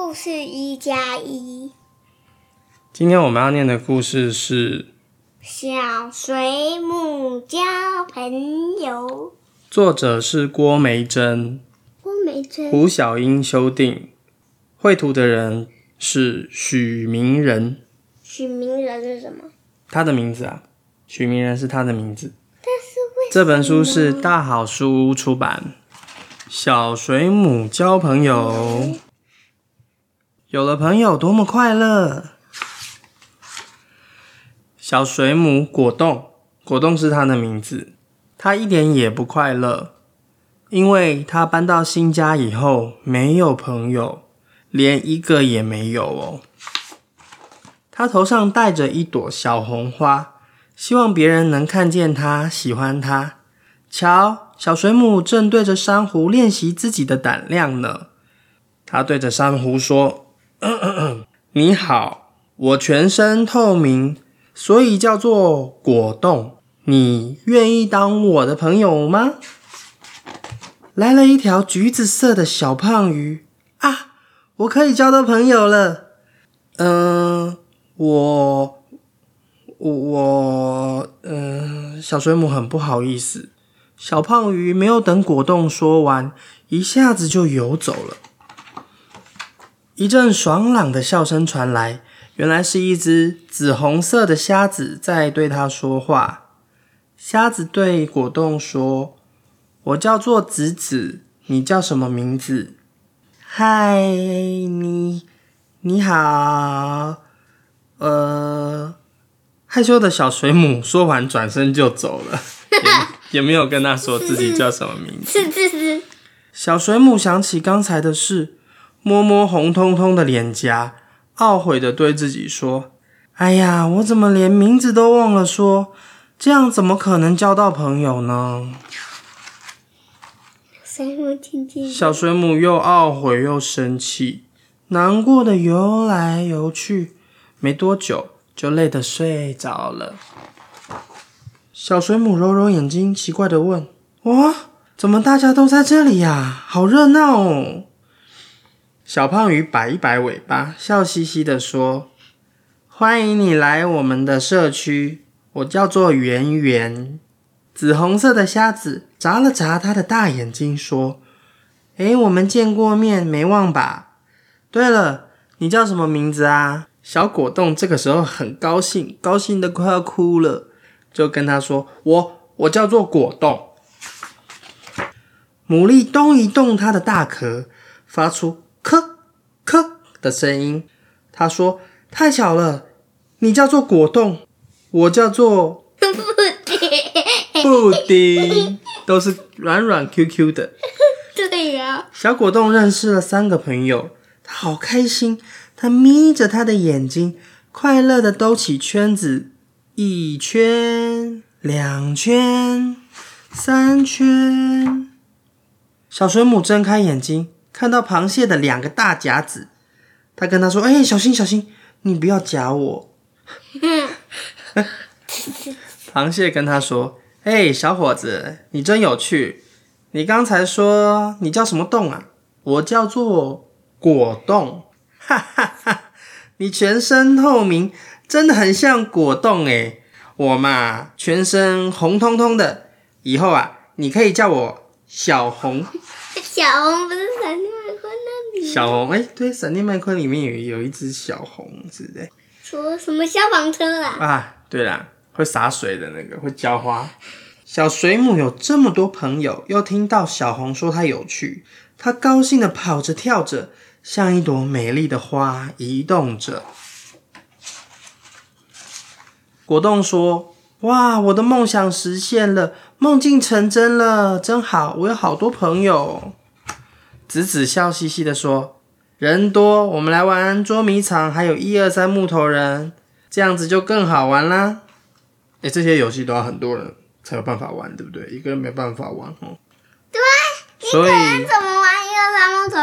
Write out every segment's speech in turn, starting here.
故事一加一，今天我们要念的故事是小水母交朋友。作者是郭梅珍，郭梅珍，胡小英修订，绘图的人是许明仁。许明仁是什么？他的名字啊，许明仁是他的名字。但是为这本书是大好书屋出版，《小水母交朋友》，有了朋友多么快乐！小水母果冻，果冻是它的名字，它一点也不快乐，因为它搬到新家以后没有朋友，连一个也没有哦。它头上戴着一朵小红花。希望别人能看见它，喜欢它。瞧，小水母正对着珊瑚练习自己的胆量呢。它对着珊瑚说：“ 你好，我全身透明，所以叫做果冻。你愿意当我的朋友吗？”来了一条橘子色的小胖鱼啊！我可以交到朋友了。嗯，我。我我嗯，小水母很不好意思。小胖鱼没有等果冻说完，一下子就游走了。一阵爽朗的笑声传来，原来是一只紫红色的虾子在对他说话。虾子对果冻说：“我叫做子子，你叫什么名字？”“嗨，你你好，呃。”害羞的小水母说完，转身就走了，也也没有跟他说自己叫什么名字。是是是。小水母想起刚才的事，摸摸红彤彤的脸颊，懊悔的对自己说：“哎呀，我怎么连名字都忘了说？这样怎么可能交到朋友呢？”水母听听。小水母又懊悔又生气，难过的游来游去，没多久。就累得睡着了。小水母揉揉眼睛，奇怪的问：“哇，怎么大家都在这里呀？好热闹哦！”小胖鱼摆一摆尾巴，笑嘻嘻的说：“欢迎你来我们的社区，我叫做圆圆。”紫红色的虾子眨了眨它的大眼睛，说：“诶，我们见过面，没忘吧？对了，你叫什么名字啊？”小果冻这个时候很高兴，高兴的快要哭了，就跟他说：“我我叫做果冻。”牡蛎动一动它的大壳，发出“咳咳”的声音。他说：“太巧了，你叫做果冻，我叫做布丁，布丁都是软软 Q Q 的。”对呀。小果冻认识了三个朋友，他好开心。他眯着他的眼睛，快乐的兜起圈子，一圈、两圈、三圈。小水母睁开眼睛，看到螃蟹的两个大夹子，他跟他说：“哎，小心小心，你不要夹我。”螃蟹跟他说：“哎，小伙子，你真有趣。你刚才说你叫什么洞啊？我叫做果冻。”哈哈哈！你全身透明，真的很像果冻哎。我嘛，全身红彤彤的。以后啊，你可以叫我小红。小红不是很？小红哎，对，闪电麦昆里面有有一只小红，是不是？说什么消防车啦？啊，对啦，会洒水的那个，会浇花。小水母有这么多朋友，又听到小红说它有趣，它高兴的跑着跳着。像一朵美丽的花移动着。果冻说：“哇，我的梦想实现了，梦境成真了，真好！我有好多朋友。”子子笑嘻嘻的说：“人多，我们来玩捉迷藏，还有一二三木头人，这样子就更好玩啦。”哎，这些游戏都要很多人才有办法玩，对不对？一个人没办法玩哦。对，一个人怎么玩？一二三木头，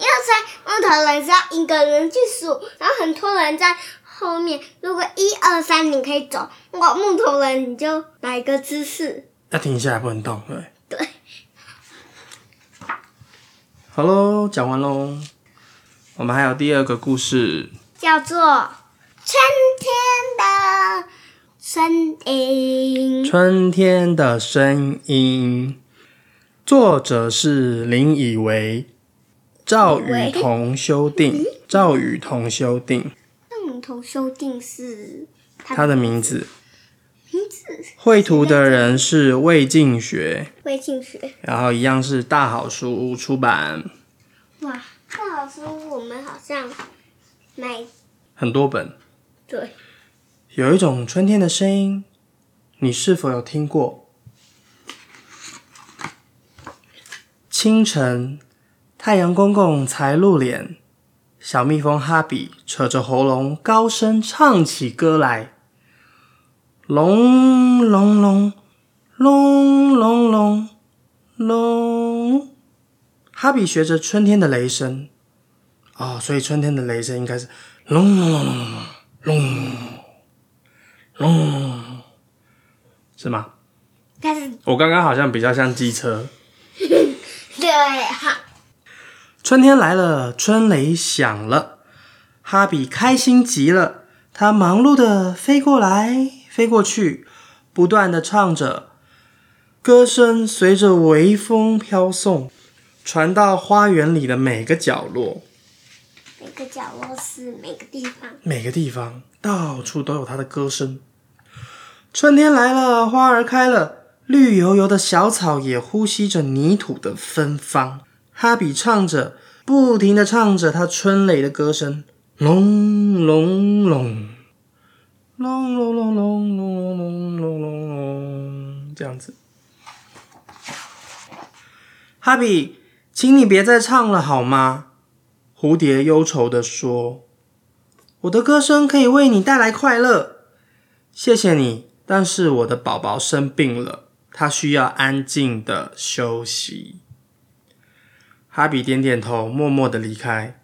一二三木头人是要一个人去数，然后很多人在后面。如果一二三你可以走，我木头人你就来一个姿势，要停下来不能动，对。对。好喽，讲完喽。我们还有第二个故事，叫做《春天的声音》。春天的声音，作者是林以为，赵雨桐修订，赵雨桐修订，赵雨桐修订是他的名字。绘图的人是魏静学，魏晋学。然后一样是大好书屋出版，哇，大好书我们好像买很多本。对，有一种春天的声音，你是否有听过？清晨，太阳公公才露脸，小蜜蜂哈比扯着喉咙高声唱起歌来：隆隆隆，隆隆隆，隆。哈比学着春天的雷声，哦，所以春天的雷声应该是隆隆隆隆隆隆。隆隆，是吗？但是我刚刚好像比较像机车。对哈，春天来了，春雷响了，哈比开心极了。他忙碌的飞过来，飞过去，不断的唱着，歌声随着微风飘送，传到花园里的每个角落。每个角落是每个地方。每个地方，到处都有它的歌声。春天来了，花儿开了，绿油油的小草也呼吸着泥土的芬芳。哈比唱着，不停的唱着他春雷的歌声，隆隆隆，隆隆隆隆隆隆隆隆隆，这样子。哈比，请你别再唱了好吗？蝴蝶忧愁地说。我的歌声可以为你带来快乐，谢谢你。但是我的宝宝生病了，他需要安静的休息。哈比点点头，默默的离开，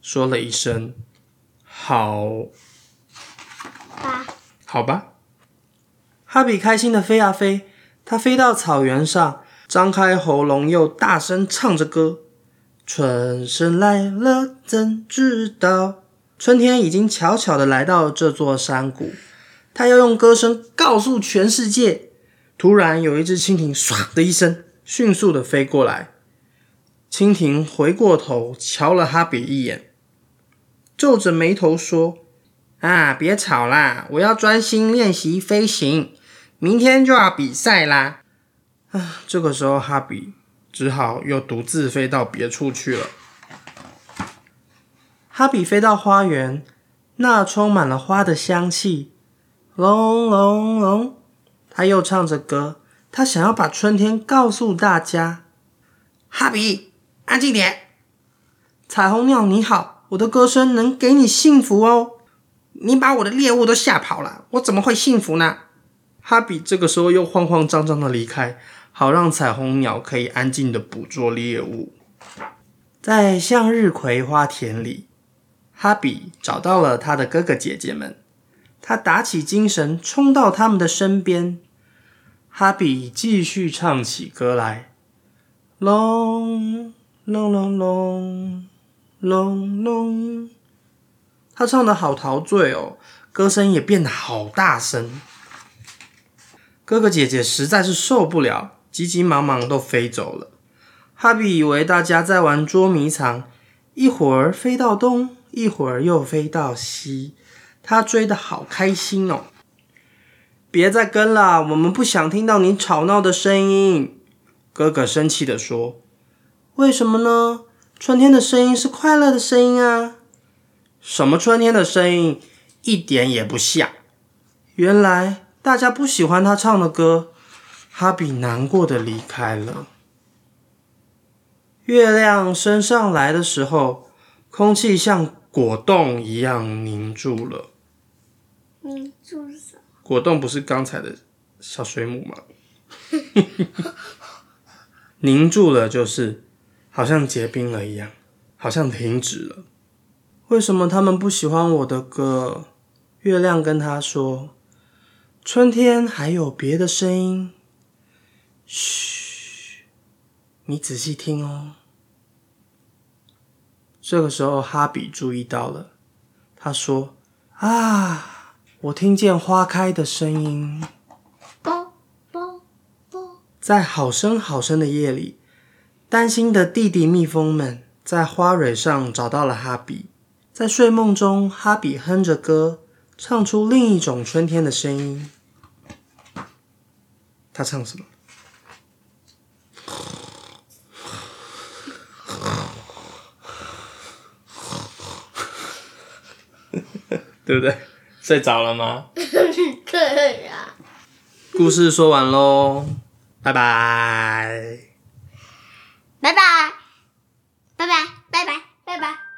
说了一声“好吧，”，好吧。哈比开心的飞啊飞，他飞到草原上，张开喉咙，又大声唱着歌。春神来了，怎知道？春天已经悄悄的来到这座山谷，他要用歌声告诉全世界。突然，有一只蜻蜓“唰”的一声，迅速的飞过来。蜻蜓回过头，瞧了哈比一眼，皱着眉头说：“啊，别吵啦，我要专心练习飞行，明天就要比赛啦。”啊，这个时候哈比只好又独自飞到别处去了。哈比飞到花园，那充满了花的香气。隆隆隆，他又唱着歌，他想要把春天告诉大家。哈比，安静点！彩虹鸟你好，我的歌声能给你幸福哦。你把我的猎物都吓跑了，我怎么会幸福呢？哈比这个时候又慌慌张张的离开，好让彩虹鸟可以安静的捕捉猎物。在向日葵花田里。哈比找到了他的哥哥姐姐们，他打起精神，冲到他们的身边。哈比继续唱起歌来：隆隆隆隆隆隆。他唱的好陶醉哦，歌声也变得好大声。哥哥姐姐实在是受不了，急急忙忙都飞走了。哈比以为大家在玩捉迷藏，一会儿飞到东。一会儿又飞到西，他追得好开心哦！别再跟了，我们不想听到你吵闹的声音。哥哥生气地说：“为什么呢？春天的声音是快乐的声音啊！什么春天的声音？一点也不像。原来大家不喜欢他唱的歌。”哈比难过的离开了。月亮升上来的时候，空气像……果冻一样凝住了。凝住什么？果冻不是刚才的小水母吗？凝住了就是好像结冰了一样，好像停止了。为什么他们不喜欢我的歌？月亮跟他说：“春天还有别的声音。”嘘，你仔细听哦。这个时候，哈比注意到了，他说：“啊，我听见花开的声音。”，在好深好深的夜里，担心的弟弟蜜蜂们在花蕊上找到了哈比。在睡梦中，哈比哼着歌，唱出另一种春天的声音。他唱什么？对不对？睡着了吗？对呀。故事说完喽，拜拜。拜拜，拜拜，拜拜，拜拜。